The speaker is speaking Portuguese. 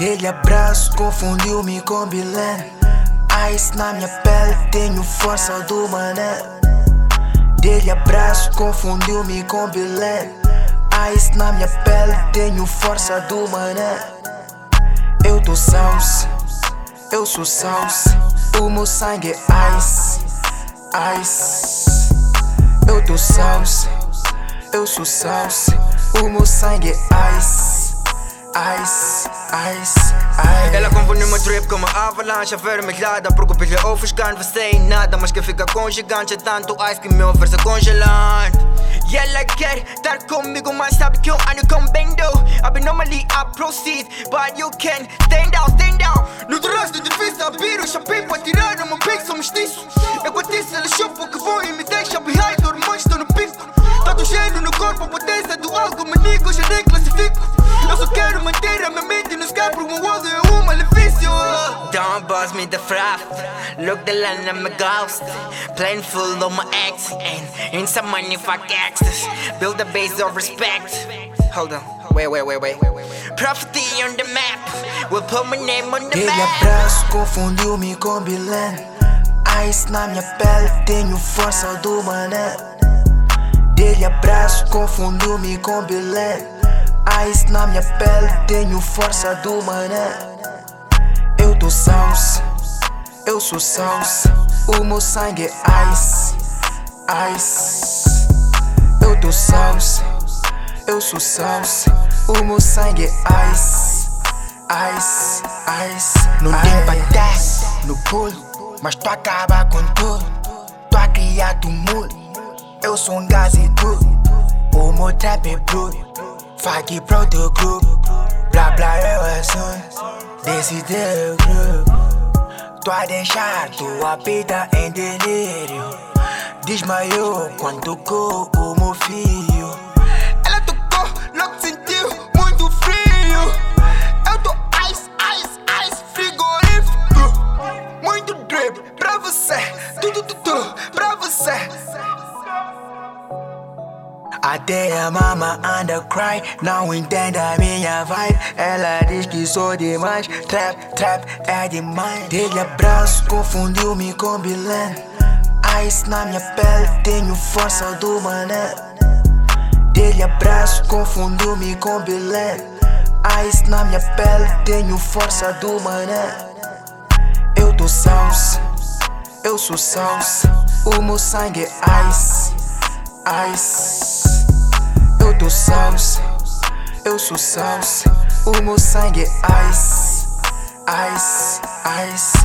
Dele abraço, confundiu-me com Bilé. Ice na minha pele, tenho força do mané. Dele abraço, confundiu-me com Bilé. Ice na minha pele, tenho força do mané. Eu tô salsa, eu sou salsa. O meu sangue é ice, ice. Eu tô salsa, eu sou salsa. O meu sangue é ice, ice, ice, ice. Ela confunde meu trip com uma avalanche avermelhada Preocupas-lhe ofuscando, você em nada Mas que fica com gigante É tanto ice que me oferece congelante. E ela quer estar comigo Mas sabe que eu ando com bendo. I be normally I proceed But you can stand down, stand down No trânsito é difícil abrir o chapéu Pra tirar o meu pico, sou mestiço Eu cotiço, ela chupa o que vou E me deixa behind, hormônios estou no pico. Tanto cheiro no corpo, a potência do algo Manico, já nem classifico. Eu só quero manter a minha Don't me the fraud Look the land I'm a ghost Plain full of my ex And in some money fuck extras Build a base of respect Hold on, wait, wait, wait, wait Prophecy on the map We'll put my name on the Dele map abraço, confundiu-me com Bilé. Ice na minha pele, tenho força do mané. Dele abraço, confundiu-me com Bilé. Ice na minha pele, tenho força do mané. Eu tô salsa, eu sou salsa. O meu sangue é ice, ice. Eu tô salsa, eu sou salsa. O meu sangue é ice, ice, ice. Não tem batalha no pulo, mas tu acaba com tudo. Tu a criar tumulto, eu sou um gás e tudo. O meu trap é bruto, fag pro teu grupo. Grupo. Tu a deixar tua vida em delírio. Desmaiou quando tocou o meu fio. Ela tocou, logo sentiu muito frio. Eu tô ice, ice, ice, frigorífico. Muito drip pra você, tudo, tudo pra você. Até a mama anda cry, não entende a minha vibe. Ela diz que sou demais, trap, trap é demais. Dele abraço, confundiu-me com Bilé. Ice na minha pele, tenho força do mané. Dele abraço, confundiu-me com Bilé. Ice na minha pele, tenho força do mané. Eu tô salsa, eu sou salsa. O meu sangue é ice, ice. Tô salsa, eu sou salsa. O meu sangue é ice, ice, ice.